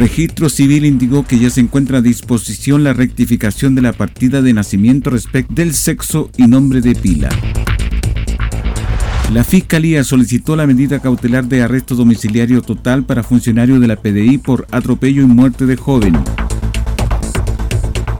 Registro Civil indicó que ya se encuentra a disposición la rectificación de la partida de nacimiento respecto del sexo y nombre de pila. La Fiscalía solicitó la medida cautelar de arresto domiciliario total para funcionario de la PDI por atropello y muerte de joven.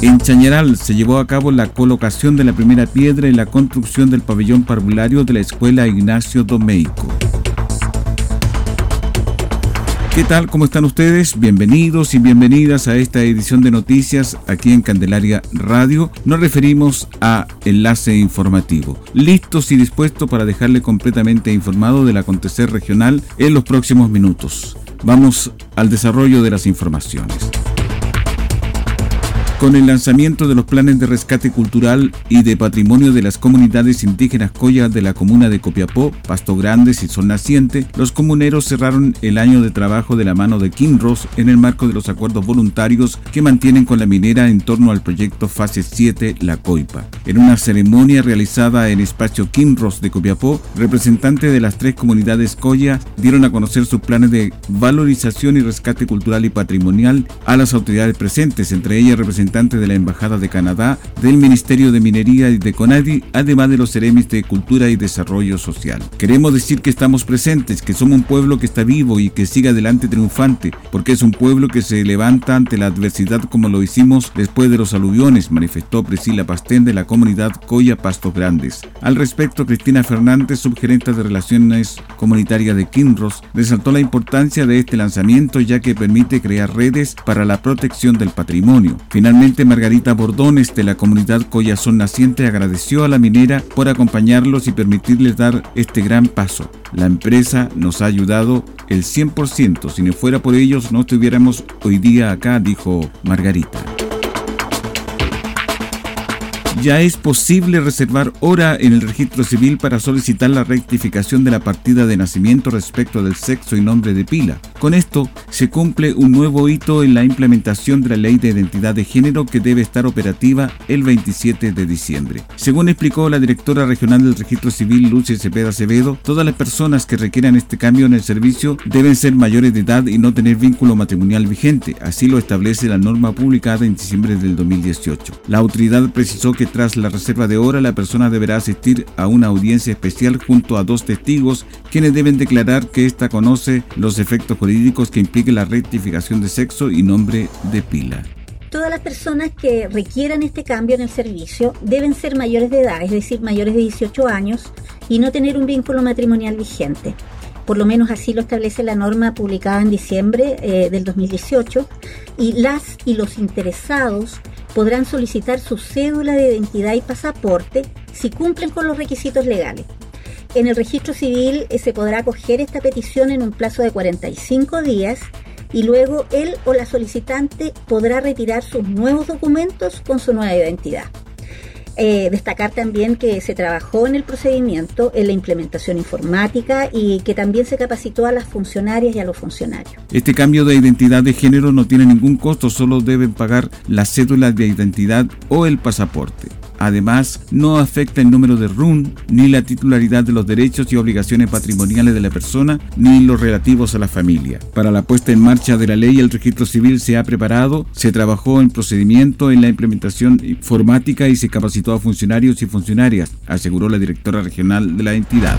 En Chañaral se llevó a cabo la colocación de la primera piedra en la construcción del pabellón parvulario de la Escuela Ignacio Domeico. ¿Qué tal? ¿Cómo están ustedes? Bienvenidos y bienvenidas a esta edición de noticias aquí en Candelaria Radio. Nos referimos a Enlace Informativo. Listos y dispuestos para dejarle completamente informado del acontecer regional en los próximos minutos. Vamos al desarrollo de las informaciones. Con el lanzamiento de los planes de rescate cultural y de patrimonio de las comunidades indígenas Coya de la comuna de Copiapó, Pasto Grandes y Sol Naciente, los comuneros cerraron el año de trabajo de la mano de Kinross en el marco de los acuerdos voluntarios que mantienen con la minera en torno al proyecto Fase 7 La Coipa. En una ceremonia realizada en espacio Kinross de Copiapó, representantes de las tres comunidades Coya dieron a conocer sus planes de valorización y rescate cultural y patrimonial a las autoridades presentes, entre ellas representantes de la Embajada de Canadá, del Ministerio de Minería y de CONADI, además de los Ceremis de Cultura y Desarrollo Social. Queremos decir que estamos presentes, que somos un pueblo que está vivo y que sigue adelante triunfante, porque es un pueblo que se levanta ante la adversidad como lo hicimos después de los aluviones, manifestó Priscila Pastén de la comunidad Coya Pastos Grandes. Al respecto, Cristina Fernández, subgerente de Relaciones Comunitarias de Kinross, resaltó la importancia de este lanzamiento ya que permite crear redes para la protección del patrimonio. Finalmente, Margarita Bordones de la comunidad Collazón Naciente agradeció a la minera por acompañarlos y permitirles dar este gran paso. La empresa nos ha ayudado el 100%, si no fuera por ellos no estuviéramos hoy día acá, dijo Margarita. Ya es posible reservar hora en el registro civil para solicitar la rectificación de la partida de nacimiento respecto del sexo y nombre de pila. Con esto se cumple un nuevo hito en la implementación de la ley de identidad de género que debe estar operativa el 27 de diciembre. Según explicó la directora regional del registro civil Lucia Cepeda Acevedo, todas las personas que requieran este cambio en el servicio deben ser mayores de edad y no tener vínculo matrimonial vigente. Así lo establece la norma publicada en diciembre del 2018. La autoridad precisó que tras la reserva de hora, la persona deberá asistir a una audiencia especial junto a dos testigos, quienes deben declarar que ésta conoce los efectos jurídicos que implique la rectificación de sexo y nombre de pila. Todas las personas que requieran este cambio en el servicio deben ser mayores de edad, es decir, mayores de 18 años, y no tener un vínculo matrimonial vigente por lo menos así lo establece la norma publicada en diciembre eh, del 2018, y las y los interesados podrán solicitar su cédula de identidad y pasaporte si cumplen con los requisitos legales. En el registro civil eh, se podrá acoger esta petición en un plazo de 45 días y luego él o la solicitante podrá retirar sus nuevos documentos con su nueva identidad. Eh, destacar también que se trabajó en el procedimiento, en la implementación informática y que también se capacitó a las funcionarias y a los funcionarios. Este cambio de identidad de género no tiene ningún costo, solo deben pagar la cédula de identidad o el pasaporte. Además, no afecta el número de RUN, ni la titularidad de los derechos y obligaciones patrimoniales de la persona, ni los relativos a la familia. Para la puesta en marcha de la ley, el registro civil se ha preparado, se trabajó en procedimiento, en la implementación informática y se capacitó a funcionarios y funcionarias, aseguró la directora regional de la entidad.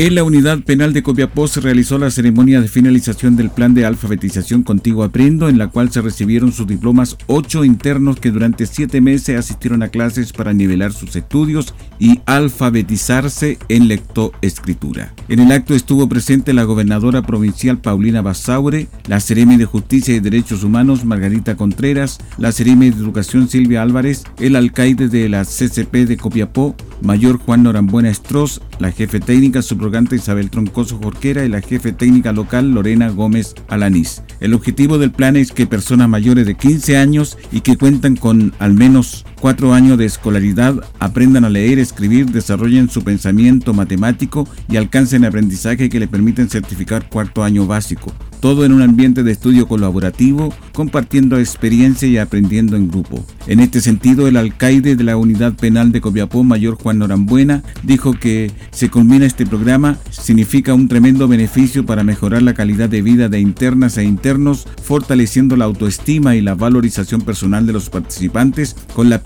En la unidad penal de Copiapó se realizó la ceremonia de finalización del plan de alfabetización Contigo Aprendo, en la cual se recibieron sus diplomas ocho internos que durante siete meses asistieron a clases para nivelar sus estudios y alfabetizarse en lectoescritura. En el acto estuvo presente la gobernadora provincial Paulina Basaure, la Seremi de Justicia y Derechos Humanos Margarita Contreras, la Seremi de Educación Silvia Álvarez, el alcaide de la CCP de Copiapó, mayor Juan Norambuena Estros, la jefe técnica subrogante Isabel Troncoso Jorquera y la jefe técnica local Lorena Gómez Alanís. El objetivo del plan es que personas mayores de 15 años y que cuentan con al menos cuatro años de escolaridad aprendan a leer, escribir, desarrollen su pensamiento matemático y alcancen aprendizaje que le permiten certificar cuarto año básico todo en un ambiente de estudio colaborativo, compartiendo experiencia y aprendiendo en grupo. En este sentido, el alcaide de la Unidad Penal de Copiapó, Mayor Juan Norambuena, dijo que se culmina este programa significa un tremendo beneficio para mejorar la calidad de vida de internas e internos, fortaleciendo la autoestima y la valorización personal de los participantes con la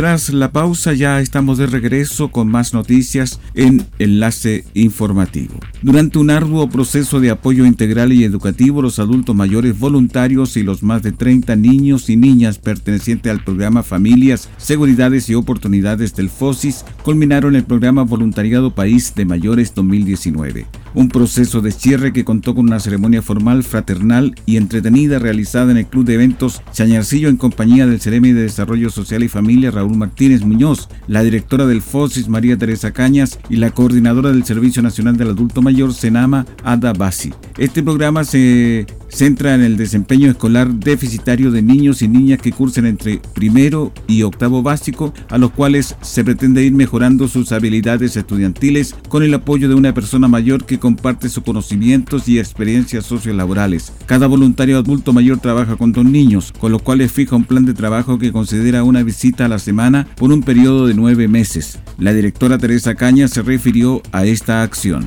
Tras la pausa ya estamos de regreso con más noticias en Enlace Informativo. Durante un arduo proceso de apoyo integral y educativo, los adultos mayores voluntarios y los más de 30 niños y niñas pertenecientes al programa Familias, Seguridades y Oportunidades del FOSIS culminaron el programa Voluntariado País de Mayores 2019 un proceso de cierre que contó con una ceremonia formal, fraternal y entretenida realizada en el Club de Eventos Chañarcillo en compañía del Ceremi de Desarrollo Social y Familia Raúl Martínez Muñoz, la directora del FOSIS María Teresa Cañas y la coordinadora del Servicio Nacional del Adulto Mayor Senama Ada Basi. Este programa se centra en el desempeño escolar deficitario de niños y niñas que cursen entre primero y octavo básico, a los cuales se pretende ir mejorando sus habilidades estudiantiles con el apoyo de una persona mayor que comparte sus conocimientos y experiencias sociolaborales. Cada voluntario adulto mayor trabaja con dos niños, con los cuales fija un plan de trabajo que considera una visita a la semana por un periodo de nueve meses. La directora Teresa Caña se refirió a esta acción.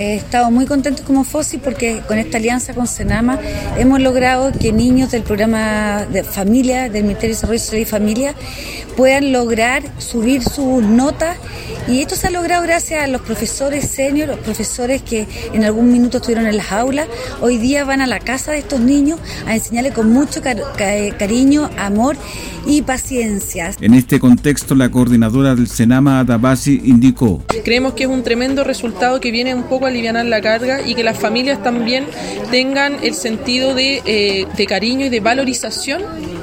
He estado muy contentos como FOSI porque con esta alianza con Senama hemos logrado que niños del programa de familia, del Ministerio de Desarrollo Social y Familia, puedan lograr subir sus notas y esto se ha logrado gracias a los profesores senior, los profesores que en algún minuto estuvieron en las aulas, hoy día van a la casa de estos niños a enseñarles con mucho cariño, amor y paciencia. En este contexto, la coordinadora del Senama, Adabasi, indicó. Creemos que es un tremendo resultado que viene un poco a aliviar la carga y que las familias también tengan el sentido de, eh, de cariño y de valorización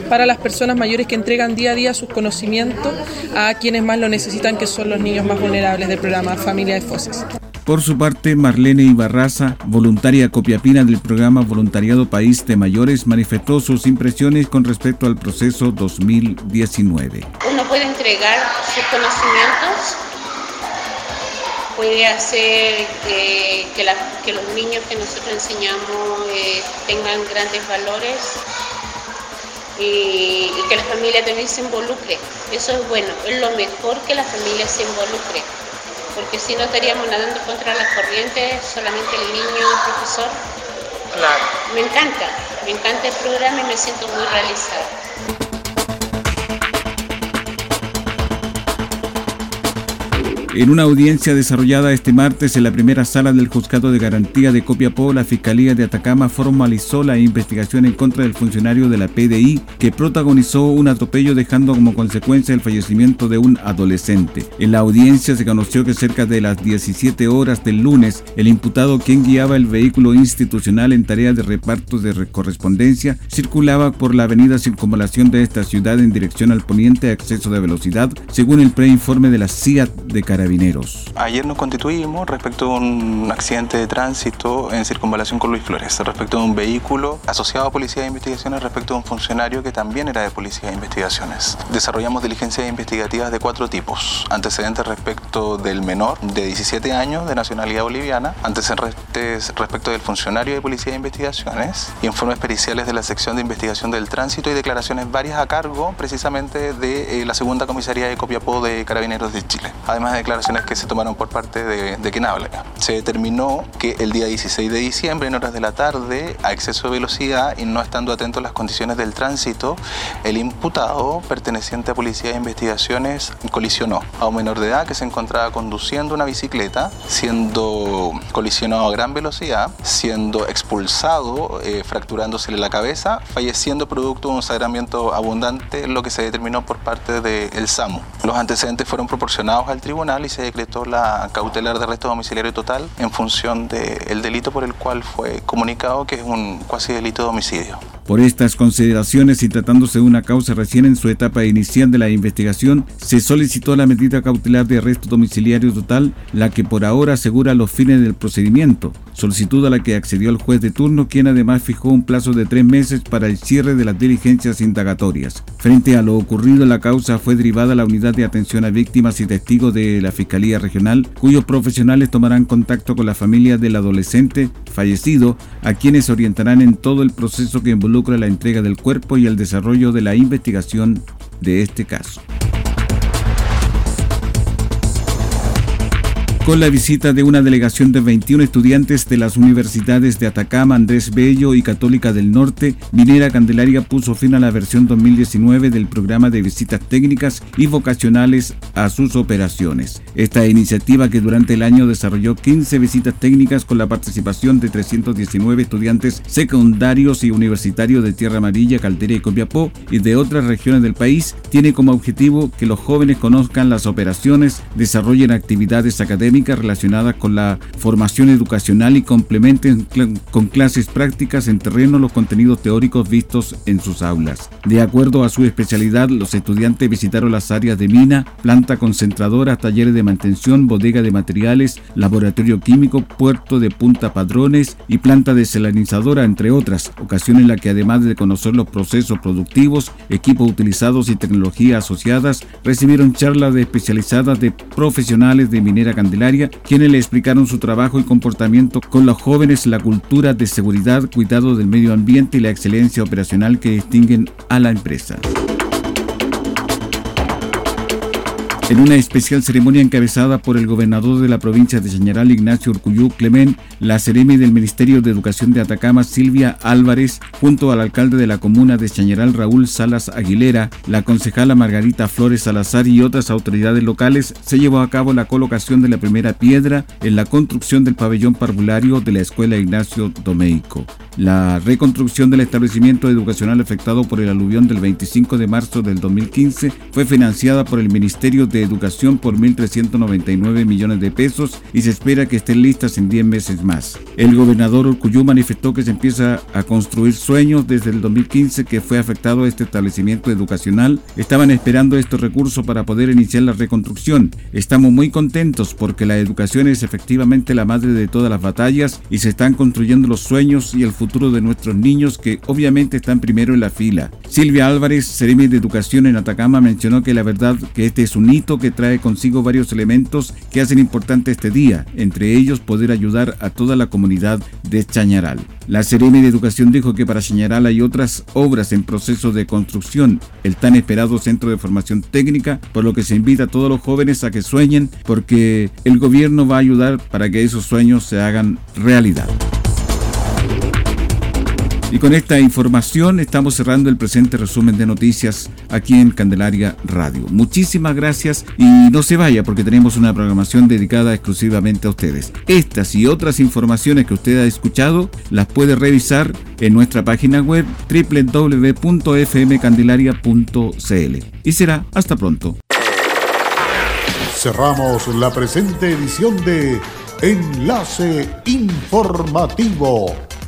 para las personas mayores que entregan día a día sus conocimientos a quienes más lo necesitan, que son los niños más vulnerables del programa Familia de Foses. Por su parte, Marlene Ibarraza, voluntaria copiapina del programa Voluntariado País de Mayores, manifestó sus impresiones con respecto al proceso 2019. Uno puede entregar sus conocimientos, puede hacer que, los niños que nosotros enseñamos eh, tengan grandes valores y, que la familia también se involucre. Eso es bueno, es lo mejor que la familia se involucre, porque si no estaríamos nadando contra las corrientes, solamente el niño, el profesor. Claro. Me encanta, me encanta el programa y me siento muy realizada. En una audiencia desarrollada este martes en la primera sala del Juzgado de Garantía de Copiapó, la Fiscalía de Atacama formalizó la investigación en contra del funcionario de la PDI que protagonizó un atropello dejando como consecuencia el fallecimiento de un adolescente. En la audiencia se conoció que cerca de las 17 horas del lunes, el imputado quien guiaba el vehículo institucional en tarea de reparto de correspondencia circulaba por la avenida Circunvalación de esta ciudad en dirección al poniente a exceso de velocidad, según el preinforme de la CIAT de Ayer nos constituimos respecto a un accidente de tránsito en circunvalación con Luis Flores, respecto a un vehículo asociado a Policía de Investigaciones respecto a un funcionario que también era de Policía de Investigaciones. Desarrollamos diligencias investigativas de cuatro tipos. Antecedentes respecto del menor de 17 años de nacionalidad boliviana, antecedentes respecto del funcionario de Policía de Investigaciones, informes periciales de la sección de investigación del tránsito y declaraciones varias a cargo precisamente de eh, la segunda comisaría de Copiapó de Carabineros de Chile. Además de declaraciones que se tomaron por parte de, de quien habla. Se determinó que el día 16 de diciembre, en horas de la tarde, a exceso de velocidad y no estando atento a las condiciones del tránsito, el imputado perteneciente a Policía de Investigaciones colisionó a un menor de edad que se encontraba conduciendo una bicicleta, siendo colisionado a gran velocidad, siendo expulsado, eh, fracturándosele la cabeza, falleciendo producto de un sangramiento abundante, lo que se determinó por parte del SAMU. Los antecedentes fueron proporcionados al tribunal y se decretó la cautelar de arresto domiciliario total en función del delito por el cual fue comunicado, que es un cuasi delito de homicidio. Por estas consideraciones y tratándose de una causa recién en su etapa inicial de la investigación, se solicitó la medida cautelar de arresto domiciliario total, la que por ahora asegura los fines del procedimiento, solicitud a la que accedió el juez de turno, quien además fijó un plazo de tres meses para el cierre de las diligencias indagatorias. Frente a lo ocurrido, la causa fue derivada a la unidad de atención a víctimas y testigos de la Fiscalía Regional, cuyos profesionales tomarán contacto con la familia del adolescente fallecido, a quienes orientarán en todo el proceso que involucra la entrega del cuerpo y el desarrollo de la investigación de este caso. Con la visita de una delegación de 21 estudiantes de las universidades de Atacama, Andrés Bello y Católica del Norte, Minera Candelaria puso fin a la versión 2019 del programa de visitas técnicas y vocacionales a sus operaciones. Esta iniciativa que durante el año desarrolló 15 visitas técnicas con la participación de 319 estudiantes secundarios y universitarios de Tierra Amarilla, Caldera y Copiapó y de otras regiones del país, tiene como objetivo que los jóvenes conozcan las operaciones, desarrollen actividades académicas, relacionadas con la formación educacional y complementen con clases prácticas en terreno los contenidos teóricos vistos en sus aulas. De acuerdo a su especialidad, los estudiantes visitaron las áreas de mina, planta concentradora, talleres de mantención, bodega de materiales, laboratorio químico, puerto de punta padrones y planta desalinizadora, entre otras, ocasiones en la que además de conocer los procesos productivos, equipos utilizados y tecnologías asociadas, recibieron charlas de especializadas de profesionales de minera candelaria quienes le explicaron su trabajo y comportamiento con los jóvenes, la cultura de seguridad, cuidado del medio ambiente y la excelencia operacional que distinguen a la empresa. En una especial ceremonia encabezada por el gobernador de la provincia de Chañaral, Ignacio Urcuyú Clement, la Ceremi del Ministerio de Educación de Atacama, Silvia Álvarez, junto al alcalde de la comuna de Chañaral, Raúl Salas Aguilera, la concejala Margarita Flores Salazar y otras autoridades locales, se llevó a cabo la colocación de la primera piedra en la construcción del pabellón parvulario de la Escuela Ignacio Domeico. La reconstrucción del establecimiento educacional afectado por el aluvión del 25 de marzo del 2015 fue financiada por el Ministerio de Educación por 1.399 millones de pesos y se espera que estén listas en 10 meses más. El gobernador Urcuyú manifestó que se empieza a construir sueños desde el 2015 que fue afectado este establecimiento educacional. Estaban esperando estos recursos para poder iniciar la reconstrucción. Estamos muy contentos porque la educación es efectivamente la madre de todas las batallas y se están construyendo los sueños y el futuro de nuestros niños que obviamente están primero en la fila. Silvia Álvarez, Seremi de Educación en Atacama, mencionó que la verdad que este es un hito que trae consigo varios elementos que hacen importante este día, entre ellos poder ayudar a toda la comunidad de Chañaral. La Seremi de Educación dijo que para Chañaral hay otras obras en proceso de construcción, el tan esperado Centro de Formación Técnica, por lo que se invita a todos los jóvenes a que sueñen porque el gobierno va a ayudar para que esos sueños se hagan realidad. Y con esta información estamos cerrando el presente resumen de noticias aquí en Candelaria Radio. Muchísimas gracias y no se vaya porque tenemos una programación dedicada exclusivamente a ustedes. Estas y otras informaciones que usted ha escuchado las puede revisar en nuestra página web www.fmcandelaria.cl. Y será hasta pronto. Cerramos la presente edición de Enlace Informativo,